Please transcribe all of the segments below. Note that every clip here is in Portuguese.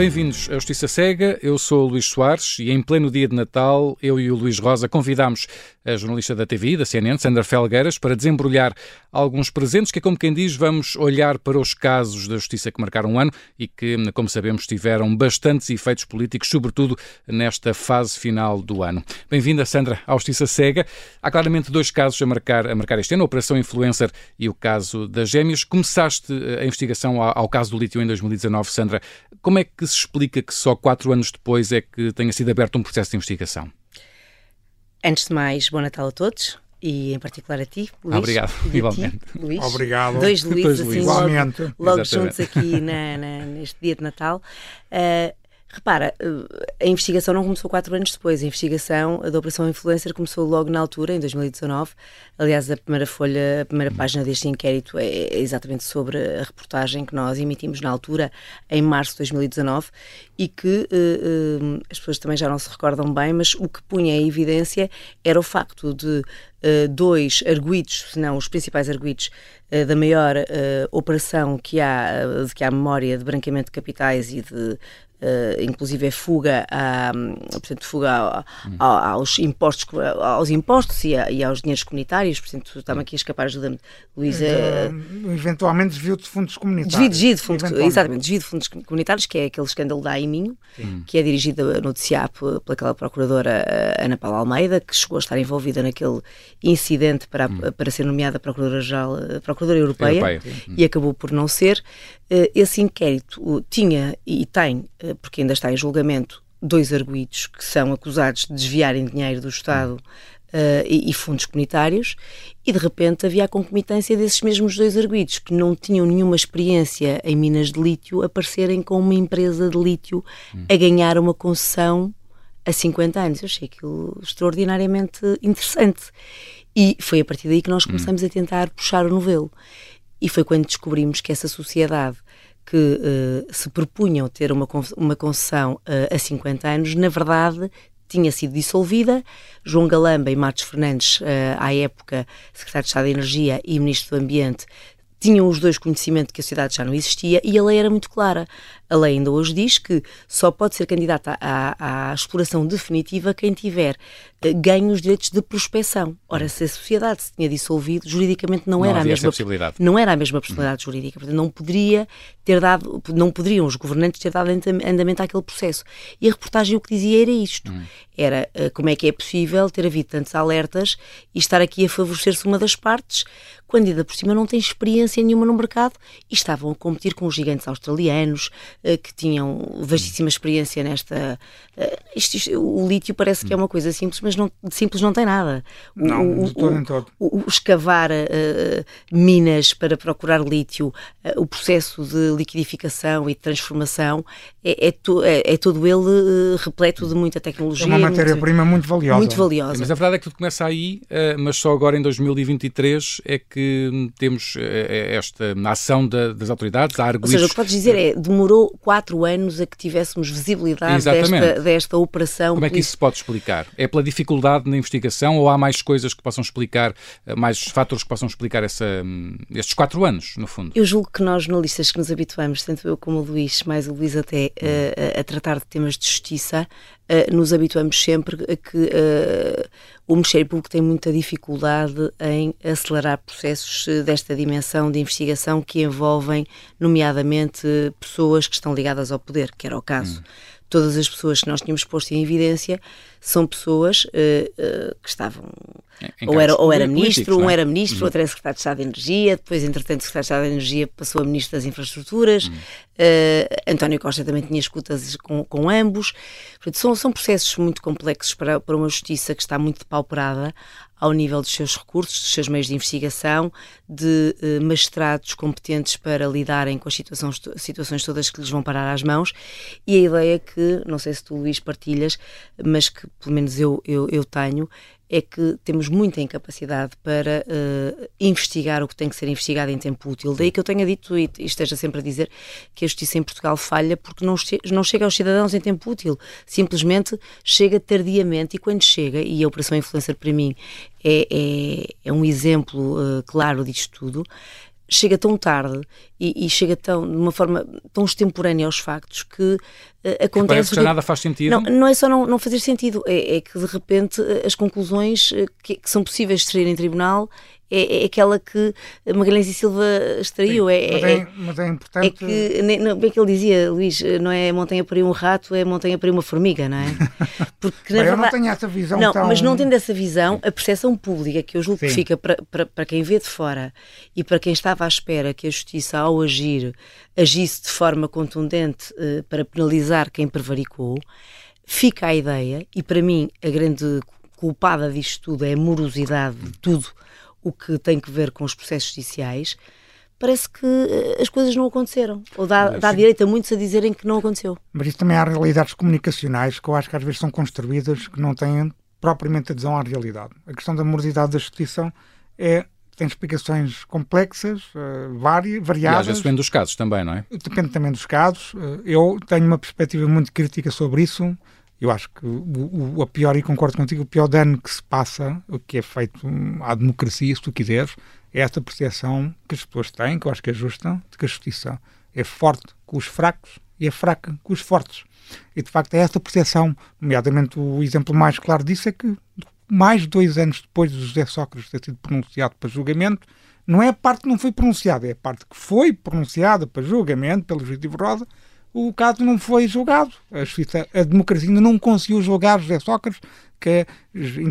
Bem-vindos à Justiça Cega. Eu sou o Luís Soares e em pleno dia de Natal, eu e o Luís Rosa convidámos a jornalista da TV, da CNN, Sandra Felgueiras, para desembrulhar alguns presentes que, como quem diz, vamos olhar para os casos da justiça que marcaram um ano e que, como sabemos, tiveram bastantes efeitos políticos, sobretudo nesta fase final do ano. Bem-vinda, Sandra, à Justiça Cega. Há claramente dois casos a marcar, a marcar este ano, a Operação Influencer e o caso das gêmeas. Começaste a investigação ao caso do lítio em 2019, Sandra. Como é que se explica que só quatro anos depois é que tenha sido aberto um processo de investigação? Antes de mais, bom Natal a todos e em particular a ti, Luís. Obrigado, igualmente. Ti, Luís. Obrigado. Dois Luís, assim, Igualmente. logo, logo juntos aqui na, na, neste dia de Natal. Uh, Repara, eh, a investigação não começou quatro anos depois. A investigação da Operação Influencer começou logo na altura, em 2019. Aliás, a primeira folha, a primeira página deste inquérito é exatamente sobre a reportagem que nós emitimos na altura, em março de 2019, e que uh, uh, as pessoas também já não se recordam bem, mas o que punha em evidência era o facto de uh, dois arguídos, se não os principais arguídos, da maior operação que há, de que há memória de branqueamento de capitais e de Uh, inclusive é fuga, a, portanto, fuga a, a, aos impostos, aos impostos e, e, aos dinheiros comunitários, portanto, estava aqui a escapar, ajuda-me, Luísa. Uh, eventualmente desvio de fundos comunitários. Desvio, desvio de fundos, exatamente, desvio de fundos comunitários, que é aquele escândalo da Sim. que é dirigido no DCAP pelaquela procuradora eh, Ana Paula Almeida, que chegou a estar envolvida naquele incidente para, hum. para ser nomeada Procuradora-Geral, Procuradora Europeia, Europeia. e acabou por não ser. Esse inquérito tinha e tem porque ainda está em julgamento, dois arguídos que são acusados de desviarem dinheiro do Estado uh, e, e, fundos comunitários, e de repente havia a concomitância desses mesmos dois arguídos que não tinham nenhuma experiência em minas de lítio aparecerem com uma empresa de lítio a ganhar uma concessão a 50 anos. Eu achei aquilo extraordinariamente interessante. E foi a partir daí que nós começamos a tentar puxar o novelo. E foi quando descobrimos que essa sociedade que uh, se propunham ter uma, uma concessão uh, a 50 anos, na verdade tinha sido dissolvida. João Galamba e Matos Fernandes, uh, à época secretário de Estado da Energia e ministro do Ambiente, tinham os dois conhecimento que a sociedade já não existia e a lei era muito clara. A lei ainda hoje diz que só pode ser candidata à, à exploração definitiva quem tiver uh, ganho os direitos de prospecção. Ora, se a sociedade se tinha dissolvido, juridicamente não, não era a mesma possibilidade. Não era a mesma possibilidade uhum. jurídica. Portanto, não poderia ter dado, não poderiam os governantes ter dado andamento àquele processo. E a reportagem o que dizia era isto. Uhum. Era uh, como é que é possível ter havido tantos alertas e estar aqui a favorecer-se uma das partes, quando ainda por cima não tem experiência nenhuma no mercado e estavam a competir com os gigantes australianos, eh, que tinham vastíssima experiência nesta. Eh, isto, isto, o lítio parece que é uma coisa simples, mas não, simples não tem nada. O, não, o, todo em todo. O, o escavar uh, minas para procurar lítio, uh, o processo de liquidificação e de transformação é, é, to, é, é todo ele uh, repleto de muita tecnologia. É uma matéria-prima muito, muito, valiosa. Muito valiosa. Mas a verdade é que tudo começa aí, mas só agora em 2023 é que temos esta ação da, das autoridades, a arguir. Ou seja, o que podes dizer é demorou quatro anos a que tivéssemos visibilidade desta, desta operação. Como é que isso se pode explicar? É pela dificuldade na investigação ou há mais coisas que possam explicar, eh, mais fatores que possam explicar essa, hum, estes quatro anos, no fundo? Eu julgo que nós, jornalistas que nos habituamos, tanto eu como o Luís, mais o Luís até, hum. a, tratar de temas de justiça, uh, nos habituamos sempre a que uh, o Ministério Público tem muita dificuldade em acelerar processos desta dimensão de investigação que envolvem, nomeadamente, pessoas que estão ligadas ao poder, que era o caso. Hum. Todas as pessoas que nós tínhamos posto em evidência são pessoas uh, uh, que estavam. ou era, ou era ministro, um era ministro, uhum. outro era secretário de Estado de Energia, depois, entretanto, o secretário de Estado de Energia passou a ministro das Infraestruturas. Uhum. Uh, António Costa também tinha escutas com, com ambos. Portanto, são, são processos muito complexos para, para uma justiça que está muito depauperada ao nível dos seus recursos, dos seus meios de investigação, de eh, magistrados competentes para lidarem com as situações, situações todas que lhes vão parar às mãos. E a ideia que, não sei se tu, Luís, partilhas, mas que pelo menos eu, eu, eu tenho, é que temos muita incapacidade para uh, investigar o que tem que ser investigado em tempo útil. Daí que eu tenha dito e, esteja sempre a dizer que a justiça em Portugal falha porque não, che não chega aos cidadãos em tempo útil. Simplesmente chega tardiamente e quando chega, e a Operação Influencer para mim é, é, é um exemplo uh, claro disto tudo, chega tão tarde e, e, chega tão, de uma forma tão extemporânea aos factos que uh, acontece. Parece que nada faz sentido. Não, não é só não, não fazer sentido, é, é, que de repente as conclusões que, que são possíveis de extrair em tribunal é, é, aquela que Magalhães e Silva extraiu. Sim, é, mas, é, é, mas é importante. É que, não, bem que ele dizia, Luís, não é montanha para um rato, é montanha para uma formiga, não é? Porque, na verdade, eu não tenho essa visão. Não, tão... mas não tendo essa visão, a percepção pública que eu julgo Sim. que fica para, para, para quem vê de fora e para quem estava à espera que a justiça, ao agir, agisse de forma contundente uh, para penalizar quem prevaricou, fica a ideia, e para mim a grande culpada disto tudo é a morosidade de tudo o que tem que ver com os processos judiciais, parece que eh, as coisas não aconteceram. Ou dá, dá direito a muitos a dizerem que não aconteceu. Mas isso também há realidades comunicacionais que eu acho que às vezes são construídas que não têm propriamente adesão à realidade. A questão da morosidade da justiça é tem explicações complexas, uh, várias, variadas. E às vezes depende dos casos também, não é? Depende também dos casos. Uh, eu tenho uma perspectiva muito crítica sobre isso. Eu acho que o, o, a pior, e concordo contigo, o pior dano que se passa, o que é feito à democracia, se tu quiseres, é esta percepção que as pessoas têm, que eu acho que é justa, de que a justiça é forte com os fracos e é fraca com os fortes. E de facto é esta percepção, nomeadamente o exemplo mais claro disso é que mais de dois anos depois de José Sócrates ter sido pronunciado para julgamento, não é a parte que não foi pronunciada, é a parte que foi pronunciada para julgamento pelo juiz de Rosa, o caso não foi julgado. A, justiça, a democracia ainda não conseguiu julgar José Sócrates, que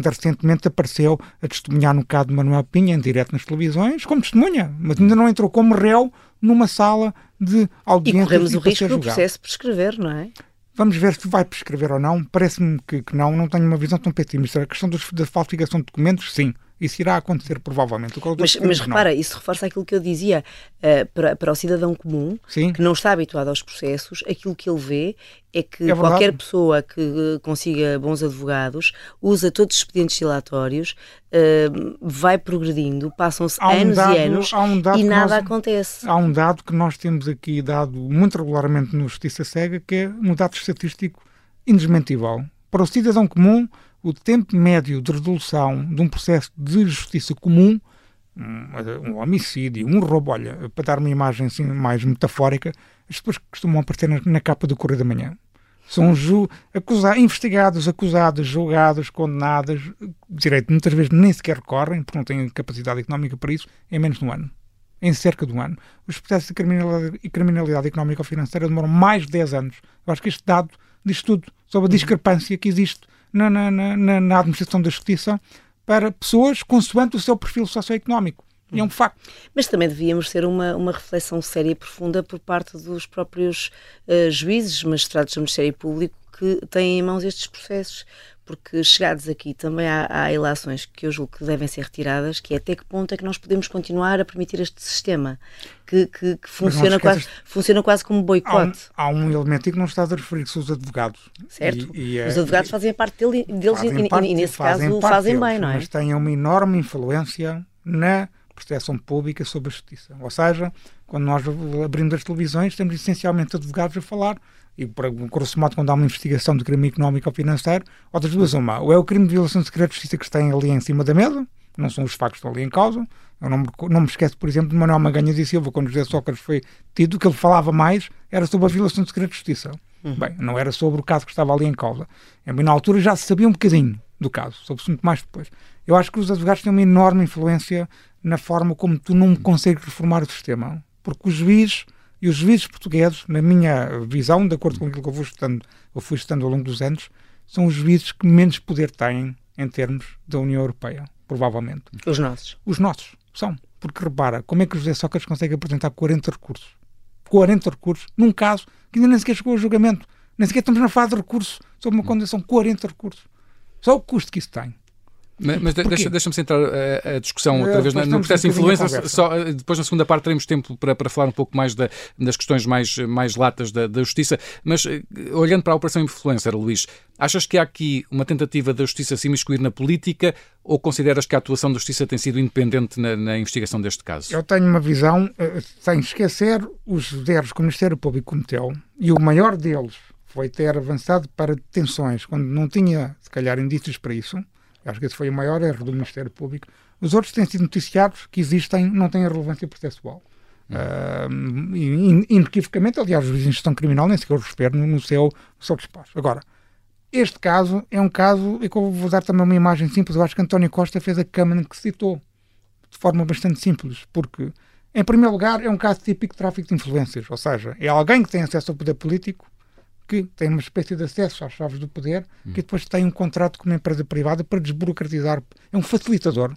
recentemente apareceu a testemunhar no caso de Manuel Pinha, em direto nas televisões, como testemunha, mas ainda não entrou como réu numa sala de audiência. E corremos o risco do processo prescrever, não é? Vamos ver se vai prescrever ou não. Parece-me que, que, não. Não tenho uma visão tão pessimista. A questão dos, da falsificação de documentos, sim. Isso irá acontecer provavelmente. Mas, mas repara, isso reforça aquilo que eu dizia uh, para, para o cidadão comum, Sim. que não está habituado aos processos, aquilo que ele vê é que é qualquer pessoa que uh, consiga bons advogados usa todos os expedientes dilatórios, uh, vai progredindo, passam-se um anos dado, e anos um e nada nós, acontece. Há um dado que nós temos aqui dado muito regularmente no Justiça Cega, que é um dado estatístico indesmentível. Para o cidadão comum, o tempo médio de resolução de um processo de justiça comum, um, homicídio, um roubo, olha, para dar uma imagem assim mais metafórica, as pessoas costumam aparecer na, na capa do Correio da Manhã. São ju acusados, investigados, acusados, julgados, condenados, direito, muitas vezes nem sequer recorrem, porque não têm capacidade económica para isso, em menos de um ano. Em cerca de um ano. Os processos de criminalidade, criminalidade económica ou financeira demoram mais de 10 anos. Eu acho que este dado diz tudo sobre a discrepância que existe na, na, na, na administração da justiça para pessoas consoante o seu perfil socioeconómico. É um facto. Mas também devíamos ter uma, uma reflexão séria e profunda por parte dos próprios uh, juízes, magistrados do Ministério Público que têm em mãos estes processos porque chegados aqui também há, há ilações que eu julgo que devem ser retiradas, que é até que ponto é que nós podemos continuar a permitir este sistema que, que, que funciona, quase, funciona quase como boicote. Há um, há um elemento que não está a referir-se os advogados. Certo, e, e, os é- advogados e, fazem parte dele, deles e, parte, e, nesse fazem caso fazem deles, bem, não é? Mas têm uma enorme influência na percepção pública sobre a justiça. Ou seja, quando nós abrimos as televisões, temos essencialmente advogados a falar e para grosso modo quando há uma investigação de crime económico ou financeiro, ou das duas uma, ou é o crime de violação de segredo de justiça que está ali em cima da mesa, não são os factos que estão ali em causa. Eu não me, não me esqueço, por exemplo, de Manuel Maganha de Silva, quando José Sócrates foi tido, o que ele falava mais era sobre a violação de segredo de justiça. Uhum. Bem, não era sobre o caso que estava ali em causa. Na altura já se sabia um bocadinho do caso, soube-se muito mais depois. Eu acho que os advogados têm uma enorme influência na forma como tu não consegues reformar o sistema. Porque os juízes e os juízes portugueses, na minha visão, de acordo com aquilo que eu, vou estudando, eu fui estudando ao longo dos anos, são os juízes que menos poder têm em termos da União Europeia, provavelmente. Os nossos. Os nossos, são. Porque repara, como é que o José Sócrates consegue apresentar 40 recursos? 40 recursos num caso que ainda nem sequer chegou ao julgamento. Nem sequer estamos na fase de recurso sobre uma condenação. 40 recursos. Só o custo que isso tem. Mas, mas deixa-me deixa centrar a, a discussão outra vez no processo de influência. Só, eh, depois, na segunda parte, teremos tempo para, para falar um pouco mais da, das questões mais, mais latas da, da justiça. Mas, eh, olhando para a Operação Influencer, Luís, achas que há aqui uma tentativa da justiça se imiscuir na política ou consideras que a atuação da justiça tem sido independente na, na investigação deste caso? Eu tenho uma visão, eh, sem esquecer os erros que o Ministério Público cometeu, e o maior deles foi ter avançado para detenções quando não tinha, se calhar, indícios para isso Acho que esse foi o maior erro do Ministério Público. Os outros têm sido noticiados que existem, não têm relevância processual. Uh, inequivocamente, aliás, os juízes de gestão criminal nem sequer os refere no, no, seu, no seu despacho. Agora, este caso é um caso, e que eu vou dar também uma imagem simples, eu acho que António Costa fez a câmara que citou, de forma bastante simples, porque, em primeiro lugar, é um caso típico de tráfico de influências, ou seja, é alguém que tem acesso ao poder político, que tem uma espécie de acesso às chaves do poder, hum. que depois tem um contrato com uma empresa privada para desburocratizar, é um facilitador,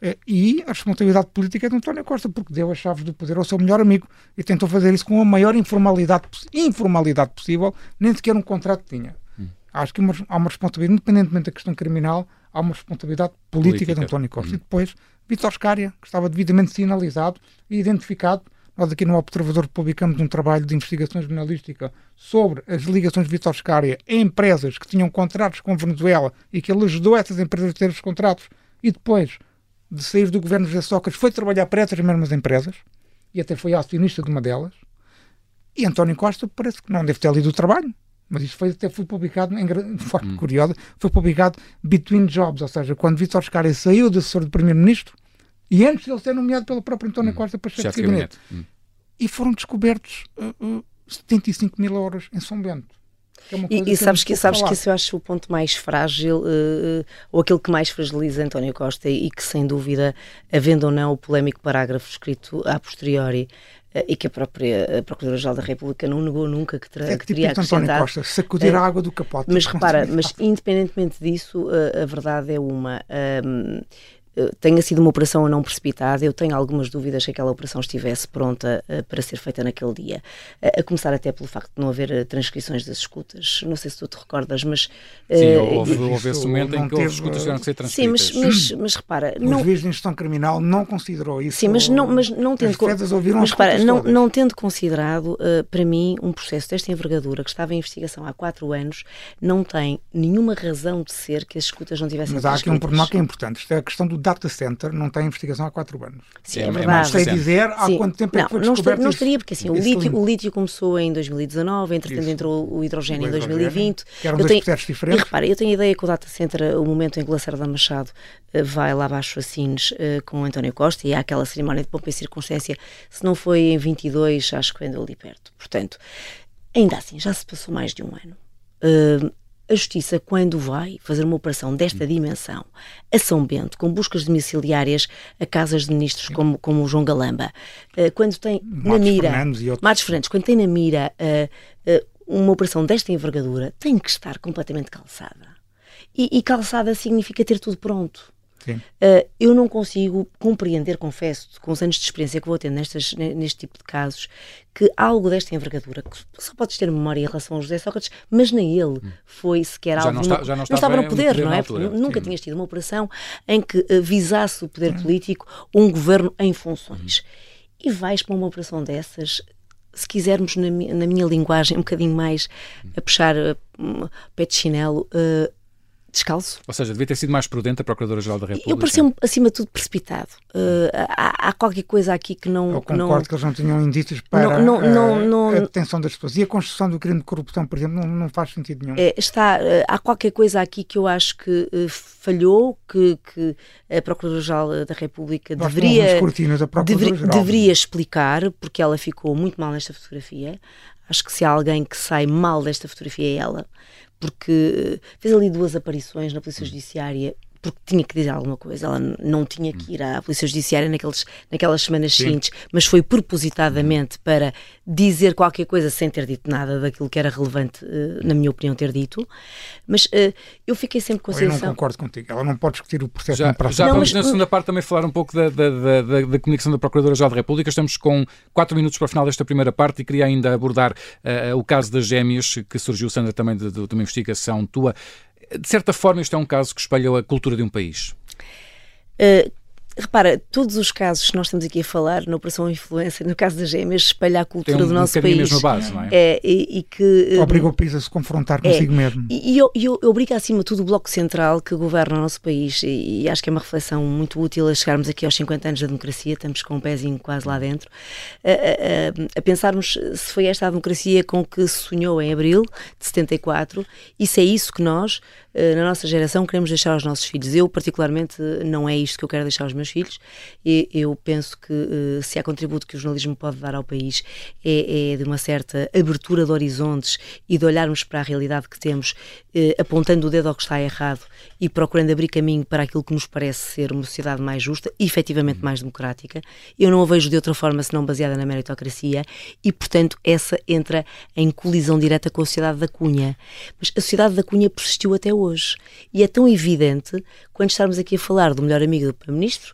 eh, e a responsabilidade política é de António Costa, porque deu as chaves do poder ao seu melhor amigo e tentou fazer isso com a maior informalidade, informalidade possível, nem sequer um contrato tinha. Hum. Acho que uma, há uma responsabilidade, independentemente da questão criminal, há uma responsabilidade política, política. de António Costa. Hum. E depois, Vitor Scária, que estava devidamente sinalizado e identificado. Nós aqui no Observador publicamos um trabalho de investigação jornalística sobre as ligações de Vitor Scária a empresas que tinham contratos com a Venezuela e que ele ajudou essas empresas a ter os contratos e depois de sair do governo José Sócrates, foi trabalhar para essas mesmas empresas e até foi acionista de uma delas. E António Costa parece que não deve ter lido o trabalho, mas isto foi, até foi publicado, em, de forma hum. curiosa, foi publicado Between Jobs, ou seja, quando Vítor Scária saiu de assessor do Primeiro-Ministro e antes de ele ser nomeado pelo próprio António hum. Costa para chefe de gabinete. Hum. E foram descobertos uh, uh, 75 mil euros em São Bento. É e, e sabes, que, sabes que isso eu acho o ponto mais frágil, uh, ou aquilo que mais fragiliza António Costa, e que sem dúvida, havendo ou não o polémico parágrafo escrito a posteriori, uh, e que a própria Procuradora-Geral da República não negou nunca que, terá, é que, que teria acrescentado. António Costa, sacudir uh, a água do capote. Mas repara, mas independentemente disso, a verdade é uma. Um, tenha sido uma operação ou não precipitada, eu tenho algumas dúvidas que aquela operação estivesse pronta uh, para ser feita naquele dia. Uh, a começar até pelo facto de não haver uh, transcrições das escutas. Não sei se tu te recordas, mas. Sim, houve, houve esse momento em que as escutas tiveram que ser transcritas. Sim, mas, mas, mas repara. Não... O juiz de instrução criminal não considerou isso. Sim, mas não, mas não tendo. Mas repara, não, não tendo considerado, para mim, um processo desta envergadura que estava em investigação há quatro anos, não tem nenhuma razão de ser que as escutas não tivessem Mas há aqui um pormenor que é importante. Isto é a questão do data center não tem investigação há quatro anos. Sim, é, é verdade. Sei dizer há Sim. quanto tempo não, é que foi não descoberto Não estaria, porque assim, o lítio, o lítio começou em 2019, entretanto isso. entrou o hidrogênio o em 2020. Que eram eu dois tenho, processos diferentes. E repara, eu tenho a ideia que o data center, o momento em que o Lacerda Machado eh, vai lá abaixo a Sines uh, com António Costa e há aquela cerimónia de pompa e circunstância, se não foi em 22, acho que andou ali perto. Portanto, ainda assim, já se passou mais de um ano. Uh, a Justiça, quando vai fazer uma operação desta dimensão a São Bento, com buscas domiciliárias a casas de ministros como, como o João Galamba, uh, quando tem Matos na mira. Fernandes outros. Matos Fernandes, quando tem na mira uh, uh, uma operação desta envergadura, tem que estar completamente calçada. E, e calçada significa ter tudo pronto. Uh, eu não consigo compreender, confesso, com os anos de experiência que vou tendo nestas, neste tipo de casos, que algo desta envergadura, que só podes ter memória em relação ao José Sócrates, mas nem ele hum. foi sequer já algo. Não, está, já não, não estava no poder, não é? Nunca tinhas tido uma operação em que uh, visasse o poder político um governo em funções. Hum. E vais para uma operação dessas se quisermos, na, na, minha linguagem, um bocadinho mais a puxar uh, pé de chinelo, uh, descalço. Ou seja, devia ter sido mais prudente a Procuradora-Geral da República. Eu parecia acima de tudo, precipitado. Uh, há, há, qualquer coisa aqui que não. Eu concordo não, que eles não tinham indícios para não, não, não, a detenção das pessoas. E a construção do crime de corrupção, por exemplo, não, não faz sentido nenhum. É, está, uh, há qualquer coisa aqui que eu acho que uh, falhou, que, que a Procuradora-Geral da República Nós deveria, deveria, deveria explicar, porque ela ficou muito mal nesta fotografia. Acho que se há alguém que sai mal desta fotografia é ela porque fez ali duas aparições na Polícia Judiciária porque tinha que dizer alguma coisa. Ela não tinha que ir à Polícia Judiciária naqueles, naquelas semanas Sim. seguintes, mas foi propositadamente para dizer qualquer coisa sem ter dito nada daquilo que era relevante, uh, na minha opinião, ter dito. Mas uh, eu fiquei sempre com a sensação... Eu não concordo contigo. Ela não pode discutir o processo já, para Já não, vamos mas, na segunda parte também falar um pouco da, da, da, da comunicação da Procuradora-Geral da República. Estamos com quatro minutos para o final desta primeira parte e queria ainda abordar uh, o caso das gêmeas, que surgiu, Sandra, também de, de, de uma investigação tua de certa forma, isto é um caso que espelha a cultura de um país. Uh, repara, todos os casos que nós estamos aqui a falar, na Operação Influência, no caso das gêmeas, espalha a cultura um, do nosso um país. mesma base, não é? é e, e, que obriga o país a se confrontar consigo é, mesmo. E, e, e obriga, acima de tudo, o Bloco Central que governa o nosso país. E, e, acho que é uma reflexão muito útil a chegarmos aqui aos 50 anos da democracia, estamos com um pezinho quase lá dentro, a, a, a pensarmos se foi esta a democracia com que se sonhou em abril de 74 e se é isso que nós, eh, na nossa geração, queremos deixar aos nossos filhos. Eu, particularmente, não é isto que eu quero deixar aos meus filhos. E eu penso que eh, se há contributo que o jornalismo pode dar ao país é, é de uma certa abertura de horizontes e de olharmos para a realidade que temos, eh, apontando o dedo ao que está errado e procurando abrir caminho para aquilo que nos parece ser uma sociedade mais justa e efetivamente mais democrática. Eu não a vejo de outra forma senão baseada na meritocracia e, portanto, essa entra em colisão direta com a sociedade da Cunha. Mas a sociedade da Cunha persistiu até hoje e é tão evidente quando estarmos aqui a falar do melhor amigo do Primeiro-Ministro,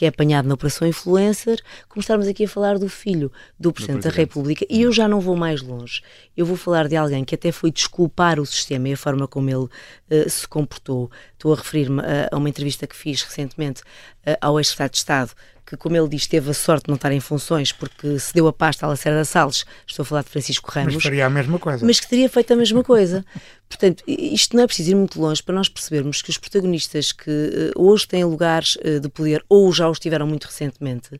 que é apanhado na Operação Influencer, como estarmos aqui a falar do filho do Presidente, da República. E eu já não vou mais longe. Eu vou falar de alguém que até foi desculpar o sistema e a forma como ele uh, se comportou. Estou a referir-me a, a, uma entrevista que fiz recentemente uh, ao ex-secretário de Estado, que, como ele diz, teve a sorte de não estar em funções porque se deu a pasta à Lacerda Salles, estou a falar de Francisco Ramos. Mas faria a mesma coisa. Mas que teria feito a mesma coisa. Portanto, isto não é preciso ir muito longe para nós percebermos que os protagonistas que uh, hoje têm lugares de poder ou já os tiveram muito recentemente,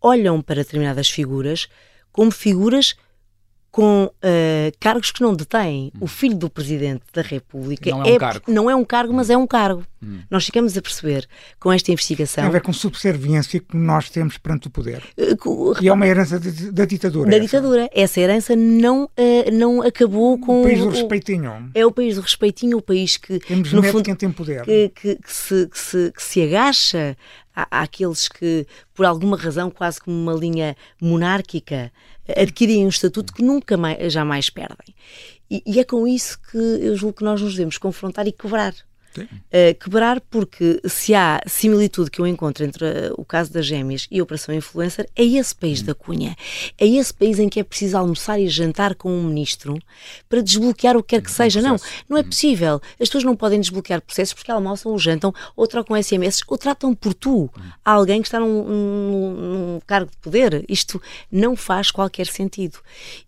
olham para determinadas figuras como figuras com uh, cargos que não detém. Hum. O filho do Presidente da República não é, um é cargo. não é um cargo, mas é um cargo. Hum. Nós ficamos a perceber com esta investigação. Tem a ver com subserviência que nós temos perante o poder. Uh, e é uma herança de, da ditadura. Da essa. ditadura. Essa herança não, uh, não acabou com. O país do respeitinho. É o país do respeitinho, o país que. Temos no fundo, quem tem poder. Que, que, que, se, que, se, que se agacha àqueles que, por alguma razão, quase como uma linha monárquica, adquirem um estatuto que nunca mais, jamais perdem. E, e, é com isso que eu julgo que nós nos devemos confrontar e quebrar. Uh, quebrar porque se há similitude que eu encontro entre uh, o caso das gêmeas e a Operação Influencer, é esse país hum. da cunha. É esse país em que é preciso almoçar e jantar com um ministro para desbloquear o que quer que seja. Não, não é hum. possível. As pessoas não podem desbloquear processos porque almoçam ou jantam ou trocam SMS ou tratam por tu hum. alguém que está num, num, num, cargo de poder. Isto não faz qualquer sentido.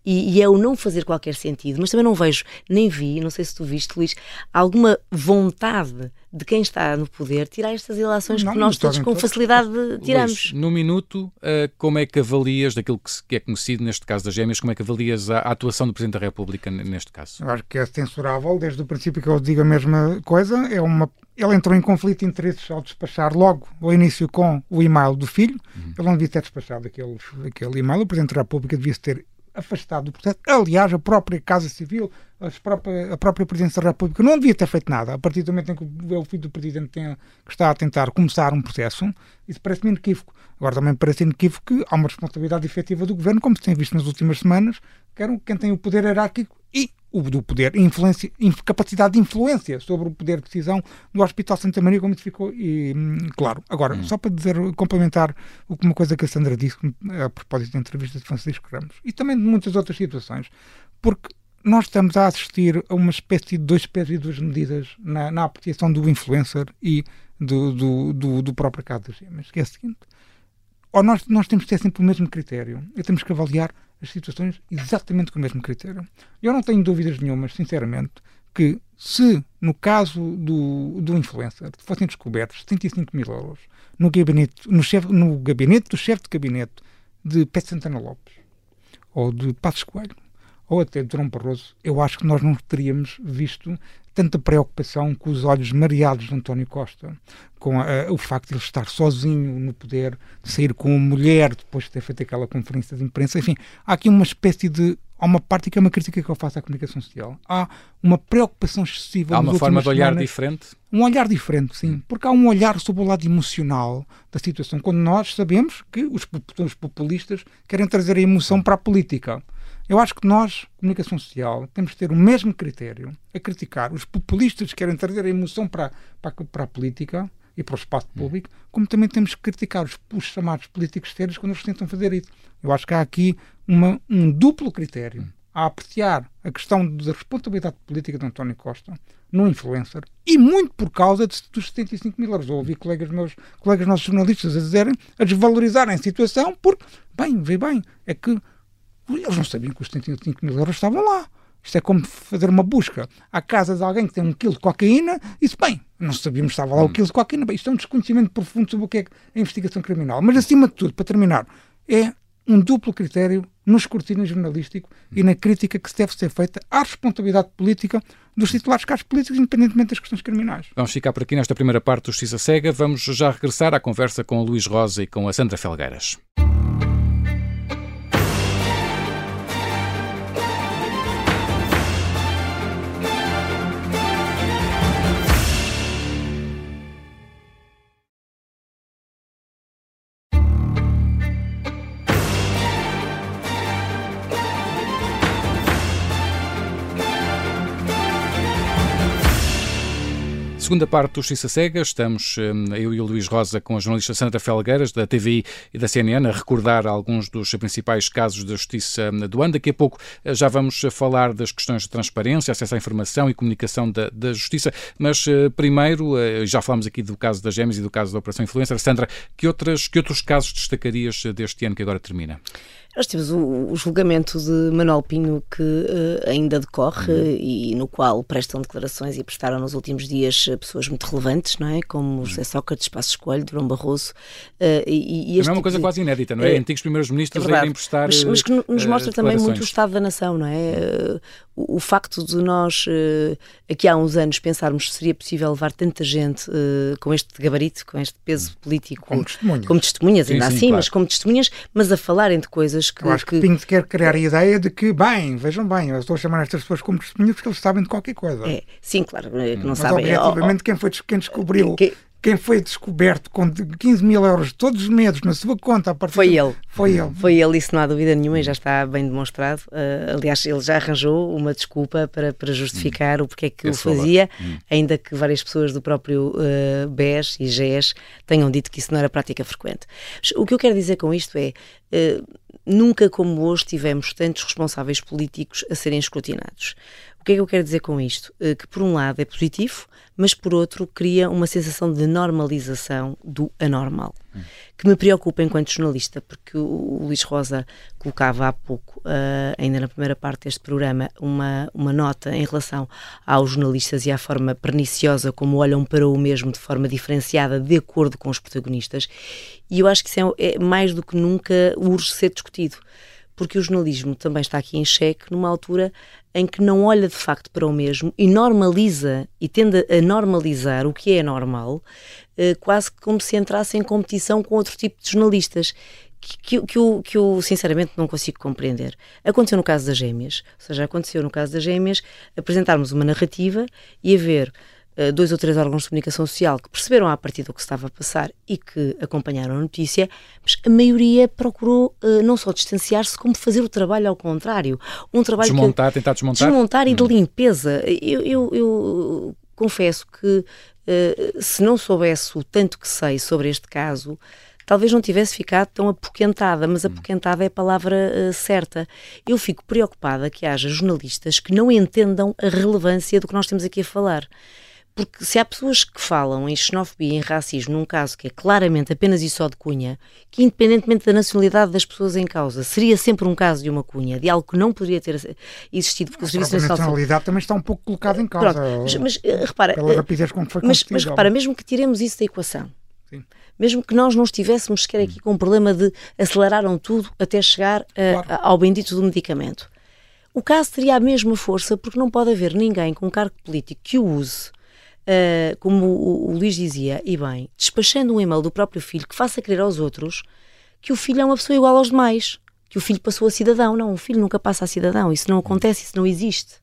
E, e é o não fazer qualquer sentido, mas também não vejo, nem vi, não sei se tu viste, Luís, alguma vontade de quem está no poder tirar estas ilações não, que nós todos com facilidade tiramos. Luís, no minuto, uh, como é que avalias, daquilo que é conhecido neste caso das gêmeas, como é que avalias a, a atuação do Presidente da República neste caso? Eu acho que é censurável, desde o princípio que eu digo a mesma coisa, é uma ele entrou em conflito de interesses ao despachar logo ao início com o e-mail do filho. Uhum. Ele não devia ter despachado aquele, aquele e-mail. O Presidente da República devia ter afastado do processo. Aliás, a própria Casa Civil, a própria, a própria Presidência da República não devia ter feito nada. A partir do momento em que o filho do Presidente tem, que está a tentar começar um processo, isso parece-me inequívoco. Agora também parece inequívoco que há uma responsabilidade efetiva do Governo, como se tem visto nas últimas semanas, que era quem tem o poder hierárquico e o do poder, influência, capacidade de influência sobre o poder de decisão do Hospital Santa Maria, como isso ficou e, hum, claro. Agora, hum. só para dizer, complementar uma coisa que a Sandra disse a propósito da entrevista de Francisco Ramos e também de muitas outras situações, porque nós estamos a assistir a uma espécie de dois pés e duas medidas na, na apreciação do influencer e do, do, do, do próprio caso das gemas, que é o seguinte, ou nós, nós temos que ter sempre o mesmo critério e temos que avaliar as situações exatamente com o mesmo critério. Eu não tenho dúvidas nenhumas, sinceramente, que se no caso do, do influencer fossem descobertos 75 mil euros no gabinete, no, no gabinete do chefe de gabinete de Pet Santana Lopes ou de Passos Coelho ou até de Durão Barroso, eu acho que nós não teríamos visto tanta preocupação com os olhos mareados de António Costa, com a, o facto de ele estar sozinho no poder, de sair com uma mulher depois de ter feito aquela conferência de imprensa. Enfim, há aqui uma espécie de. Há uma parte que é uma crítica que eu faço à comunicação social. Há uma preocupação excessiva. Há uma forma de olhar semanas, diferente? Um olhar diferente, sim. Porque há um olhar sobre o lado emocional da situação, quando nós sabemos que os, populistas querem trazer a emoção para a política. Eu acho que nós, comunicação social, temos de ter o mesmo critério a criticar os populistas que querem trazer a emoção para, para, para a política e para o espaço hum. público, como também temos que criticar os, os, chamados políticos sérios quando eles tentam fazer isso. Eu acho que há aqui uma, um duplo critério hum. a apreciar a questão da responsabilidade política de António Costa, no influencer e muito por causa de, dos 75 mil euros. Eu ouvi colegas meus, colegas nossos jornalistas a dizerem, a desvalorizarem a situação, porque, bem, vê bem, é que eles não sabiam que os 75 mil euros estavam lá. Isto é como fazer uma busca à casa de alguém que tem um quilo de cocaína e disse, bem, não sabíamos que estava lá o quilo de cocaína. Bem, isto é um desconhecimento profundo sobre o que é a investigação criminal. Mas, acima de tudo, para terminar, é um duplo critério no escrutínio jornalístico e na crítica que deve ser feita à responsabilidade política dos titulares de cargos políticos, independentemente das questões criminais. Vamos ficar por aqui nesta primeira parte do Justiça Cega. Vamos já regressar à conversa com o Luís Rosa e com a Sandra Felgueiras. Segunda parte do Justiça Cega, estamos hum, eu e o Luís Rosa com a jornalista Sandra Felgueiras, da TVI e da CNN, a recordar alguns dos principais casos da Justiça hum, do ano. Daqui a pouco eh, já vamos falar das questões de transparência, acesso à informação e comunicação da, da Justiça, mas eh, primeiro, eh, já falamos aqui do caso das Gêmeas e do caso da Operação Influencer. Sandra, que, outras, que outros casos destacarias deste ano que agora termina? Nós temos o, julgamento de Manuel Pinho que uh, ainda decorre uhum. e no qual prestam declarações e prestaram nos últimos dias eh, pessoas muito relevantes, não é? Como uhum. José Sócrates, Passos Coelho, Durão Barroso. Uh, e, e é uma tipo coisa de... quase inédita, não é? Antigos primeiros ministros é irem prestar. Mas, mas que nos mostra também muito o estado da nação, não é? o, o, facto de nós, aqui há uns anos, pensarmos se seria possível levar tanta gente com este gabarito, com este peso político, como testemunhas, como testemunhas ainda sim, assim, claro. mas como testemunhas, mas a falarem de coisas coisas que. Eu acho que, que Pinto quer criar a ideia de que, bem, vejam bem, eu estou a chamar estas pessoas como testemunhas porque eles sabem de qualquer coisa. É, sim, claro, que não Mas, sabem. objetivamente, quem, foi, quem descobriu que, quem foi descoberto com 15 mil euros todos os meses na sua conta a partir foi ele foi ele foi ele isso não há dúvida nenhuma e já está bem demonstrado uh, aliás ele já arranjou uma desculpa para, para justificar hum. o porquê que o fazia hum. ainda que várias pessoas do próprio uh, BES e GES tenham dito que isso não era prática frequente o que eu quero dizer com isto é uh, nunca como hoje tivemos tantos responsáveis políticos a serem escrutinados o que é que eu quero dizer com isto? Que por um lado é positivo, mas por outro cria uma sensação de normalização do anormal, que me preocupa enquanto jornalista, porque o, o Luís Rosa colocava há pouco, uh, ainda na primeira parte deste programa, uma, uma nota em relação aos jornalistas e à forma perniciosa como olham para o mesmo de forma diferenciada, de acordo com os protagonistas, e eu acho que isso é, é mais do que nunca urge ser discutido porque o jornalismo também está aqui em xeque numa altura em que não olha de facto para o mesmo e normaliza e tende a normalizar o que é normal, eh, quase como se entrasse em competição com outro tipo de jornalistas. Que, que, que, eu, que eu sinceramente não consigo compreender. Aconteceu no caso das gêmeas, ou seja, aconteceu no caso das gêmeas apresentarmos uma narrativa e haver dois ou três órgãos de comunicação social que perceberam a partir do que estava a passar e que acompanharam a notícia, mas a maioria procurou uh, não só distanciar-se, como fazer o trabalho ao contrário. Um trabalho desmontar, que, tentar desmontar. Desmontar e de hum. limpeza. Eu, eu, eu confesso que uh, se não soubesse o tanto que sei sobre este caso, talvez não tivesse ficado tão apoquentada, mas hum. apoquentada é a palavra uh, certa. Eu fico preocupada que haja jornalistas que não entendam a relevância do que nós temos aqui a falar. Porque se há pessoas que falam em xenofobia e em racismo num caso que é claramente apenas e só de cunha, que independentemente da nacionalidade das pessoas em causa, seria sempre um caso de uma cunha, de algo que não poderia ter existido. Porque o Serviço Nacional... A nacionalidade também está um pouco colocada em causa. Pronto, mas, mas eh, repara... Pela eh, rapidez com que foi mas, mas repara, mesmo que tiremos isso da equação, Sim. mesmo que nós não estivéssemos sequer aqui com o problema de aceleraram tudo até chegar a, claro. ao bendito do medicamento, o caso teria a mesma força porque não pode haver ninguém com cargo político que o use uh, como o, o Luís dizia, e bem, despachando um e-mail do próprio filho que faça crer aos outros que o filho é uma pessoa igual aos demais, que o filho passou a cidadão. Não, o filho nunca passa a cidadão, isso não acontece, isso não existe.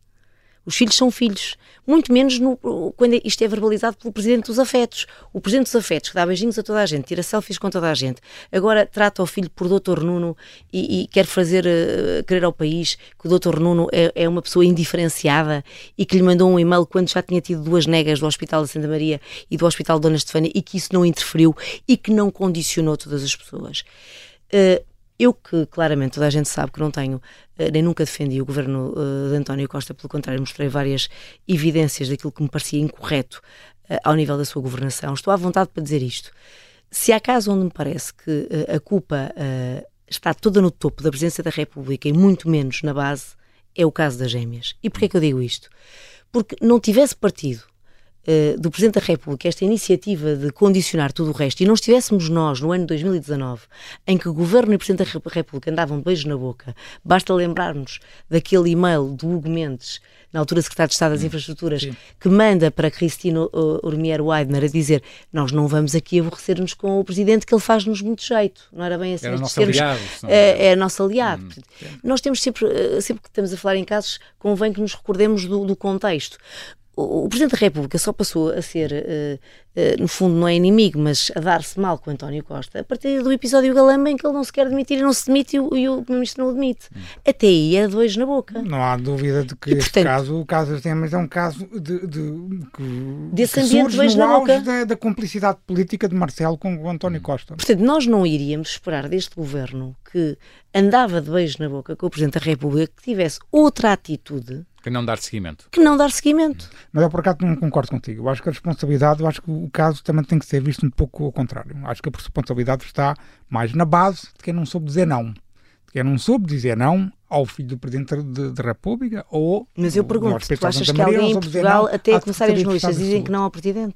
Os filhos são filhos. Muito menos no, quando isto é verbalizado pelo Presidente dos Afetos. O Presidente dos Afetos, que dá beijinhos a toda a gente, tira selfies com toda a gente, agora trata o filho por Doutor Nuno e, e quer fazer uh, crer ao país que o Doutor Nuno é, é, uma pessoa indiferenciada e que lhe mandou um e-mail quando já tinha tido duas negas do Hospital de Santa Maria e do Hospital de Dona Estefânia e que isso não interferiu e que não condicionou todas as pessoas. Uh, Eu que claramente toda a gente sabe que não tenho, eh, nem nunca defendi o governo uh, de António Costa, pelo contrário, mostrei várias evidências daquilo que me parecia incorreto uh, ao nível da sua governação. Estou à vontade para dizer isto. Se há caso onde me parece que a culpa está toda no topo da presidência da República e muito menos na base, é o caso das gêmeas. E porquê que eu digo isto? Porque não tivesse partido uh, do Presidente da República esta iniciativa de condicionar tudo o resto e não estivéssemos nós no ano 2019 em que o Governo e o Presidente da República andavam beijos na boca, basta lembrarmos daquele e-mail do Hugo Mendes, na altura Secretário de Estado das Infraestruturas, Sim. que manda para Cristina uh, Urmier Weidner a dizer nós não vamos aqui aborrecer-nos com o Presidente que ele faz-nos muito jeito. Não era bem assim. Era nosso aliado. É, é nosso aliado. Hum, nós temos sempre, sempre que estamos a falar em casos, convém que nos recordemos do, do contexto o Presidente da República só passou a ser, uh, uh, no fundo, não é inimigo, mas a dar-se mal com António Costa a partir do episódio Galamba em que ele não se quer demitir e não se demite e o, e o Primeiro-Ministro não o demite. Hum. Até aí é dois na boca. Não há dúvida de que e, este portanto, caso, o caso das temas, é um caso de, de, que, desse que ambiente surge no auge da, da, cumplicidade política de Marcelo com o António Costa. Portanto, nós não iríamos esperar deste governo que andava de beijo na boca com o Presidente da República que tivesse outra atitude que não dar seguimento. Que não dar seguimento. Mas eu por acaso não concordo contigo. Eu acho que a responsabilidade, eu acho que o caso também tem que ser visto um pouco ao contrário. Eu acho que a responsabilidade está mais na base de quem não soube dizer não. De quem não soube dizer não ao filho do Presidente da República ou... Mas eu pergunto, tu achas que alguém em Portugal, até a começarem as jornalistas, dizem que não ao Presidente?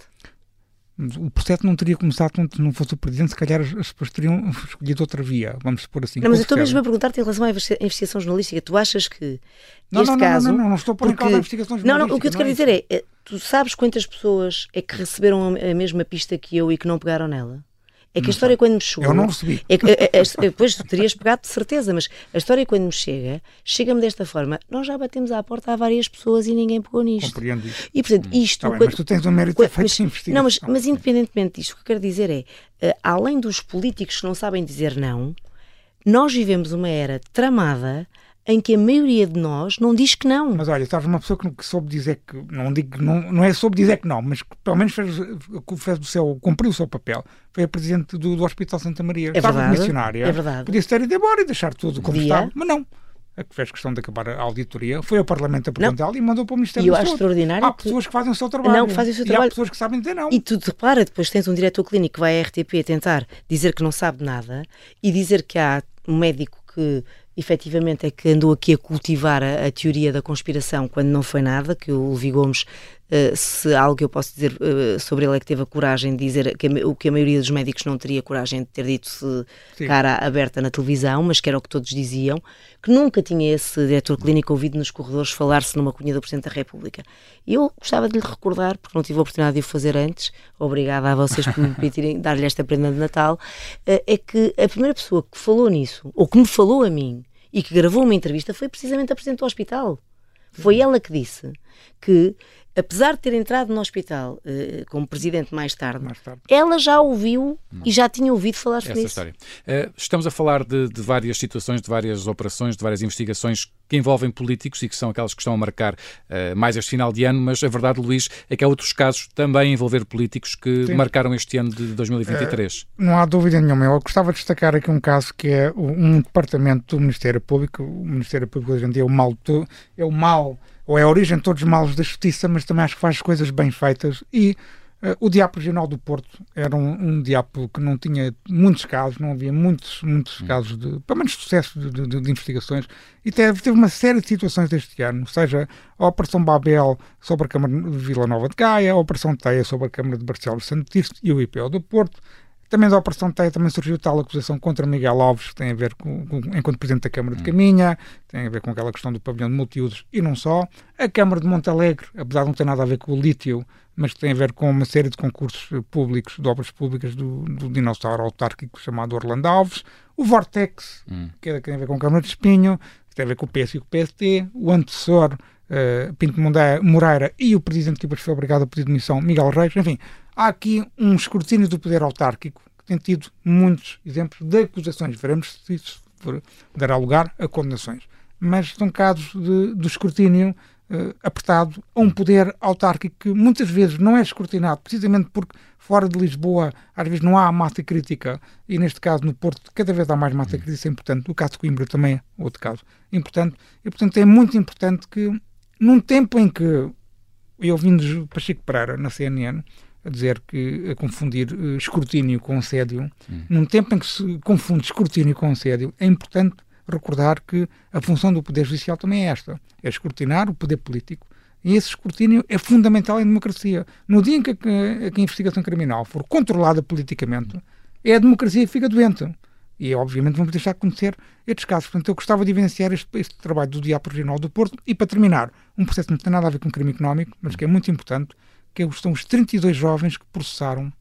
O processo não teria começado se não fosse o Presidente, se calhar as pessoas teriam escolhido outra via, vamos supor assim. Não, mas eu estou mesmo a perguntar-te em relação à investigação jornalística. Tu achas que não, este não, caso... Não, não, não, não estou por porque... causa investigação jornalística. Não, não, o que eu te quero é dizer é, é, tu sabes quantas pessoas é que receberam a mesma pista que eu e que não pegaram nela? É que não a história sei. quando me chegou. Eu não recebi. É, é, é, depois tu terias pegado de certeza, mas a história quando me chega, chega-me desta forma. Nós já batemos à porta a várias pessoas e ninguém pegou nisto. Compreendo isso. E portanto, hum. isto. Tá bem, quando, mas tu tens um mérito quando, feito mas, Não, mas, mas independentemente disso, o que eu quero dizer é, uh, além dos políticos que não sabem dizer não, nós vivemos uma era tramada em que a maioria de nós não diz que não. Mas olha, estás uma pessoa que, que soube dizer que não digo não, não é soube dizer que não, mas que pelo menos fez, fez o seu, cumpriu o seu papel. Foi a presidente do, do Hospital Santa Maria. É estava verdade, missionária. É verdade. Podia-se ter ido embora e deixar tudo como Podia. estava, mas não. A que fez questão de acabar a auditoria foi ao Parlamento a perguntar e mandou para o Ministério e eu acho extraordinário Há pessoas que fazem o seu trabalho. Não, que fazem o seu trabalho. Há pessoas que sabem dizer não. E tu repara, depois tens um diretor clínico que vai à RTP tentar dizer que não sabe nada e dizer que há um médico que efetivamente é que andou aqui a cultivar a, a, teoria da conspiração quando não foi nada, que o Levi Gomes, uh, se algo eu posso dizer uh, sobre ele é que teve a coragem de dizer que a, o que a maioria dos médicos não teria coragem de ter dito se cara aberta na televisão, mas que era o que todos diziam, que nunca tinha esse diretor clínico ouvido nos corredores falar-se numa cunha do Presidente da República. E eu gostava de lhe recordar, porque não tive a oportunidade de o fazer antes, obrigada a vocês por me permitirem dar-lhe esta prenda de Natal, uh, é que a primeira pessoa que falou nisso, ou que me falou a mim, e que gravou uma entrevista foi precisamente a Presidente do Hospital. Foi ela que disse que, apesar de ter entrado no hospital uh, como Presidente mais tarde, mais tarde, ela já ouviu Não. e já tinha ouvido falar sobre Essa isso. história. Uh, estamos a falar de, de, várias situações, de várias operações, de várias investigações que envolvem políticos e que são aquelas que estão a marcar uh, mais este final de ano, mas a verdade, Luís, é que há outros casos também envolver políticos que Sim. marcaram este ano de 2023. não há dúvida nenhuma. Eu gostava de destacar aqui um caso que é um departamento do Ministério Público. O Ministério Público hoje em dia é o mal, é o mal ou é a origem de todos os males da justiça, mas também acho que faz coisas bem feitas e uh, o Diapo Regional do Porto era um, um Diapo que não tinha muitos casos, não havia muitos, muitos hum. casos de, pelo menos sucesso de, de, de, investigações e teve, teve uma série de situações deste ano, seja a Operação Babel sobre a Câmara de Vila Nova de Gaia, a Operação Teia sobre a Câmara de Barcelos Santo Tirso e o IPO do Porto, também da Operação Teia também surgiu tal acusação contra Miguel Alves, que tem a ver com, com enquanto Presidente da Câmara de hum. Caminha, tem a ver com aquela questão do pavilhão de multiusos e não só. A Câmara de Montalegre, apesar de não ter nada a ver com o lítio, mas tem a ver com uma série de concursos públicos, de obras públicas do, do dinossauro autárquico chamado Orlando Alves. O Vortex, hum. que, é, que tem a ver com a Câmara de Espinho, que tem a ver com o PS e com o PST. O antecessor, uh, Pinto Moreira, e o Presidente que depois foi obrigado a pedir demissão, Miguel Reis. Enfim, há aqui um escrutínio do poder autárquico que tem tido muitos exemplos de acusações. Veremos se isso dará lugar a condenações. Mas são casos de, do escrutínio uh, apertado a um poder autárquico que muitas vezes não é escrutinado, precisamente porque fora de Lisboa às vezes não há massa crítica e neste caso no Porto cada vez há mais massa crítica, isso é importante. O caso de Coimbra também é outro caso importante e portanto é muito importante que num tempo em que eu ouvindo Pacheco Pereira na CNN a dizer que a confundir uh, escrutínio com assédio, hum. num tempo em que se confunde escrutínio com assédio, é importante recordar que a função do Poder Judicial também é esta: é escrutinar o poder político. E esse escrutínio é fundamental em democracia. No dia em que a, que a investigação criminal for controlada politicamente, é a democracia que fica doente. E, obviamente, vamos deixar de conhecer estes casos. Portanto, eu gostava de evidenciar este, este trabalho do Diabo Regional do Porto. E, para terminar, um processo que não tem nada a ver com crime económico, mas que é muito importante, que são os 32 jovens que processaram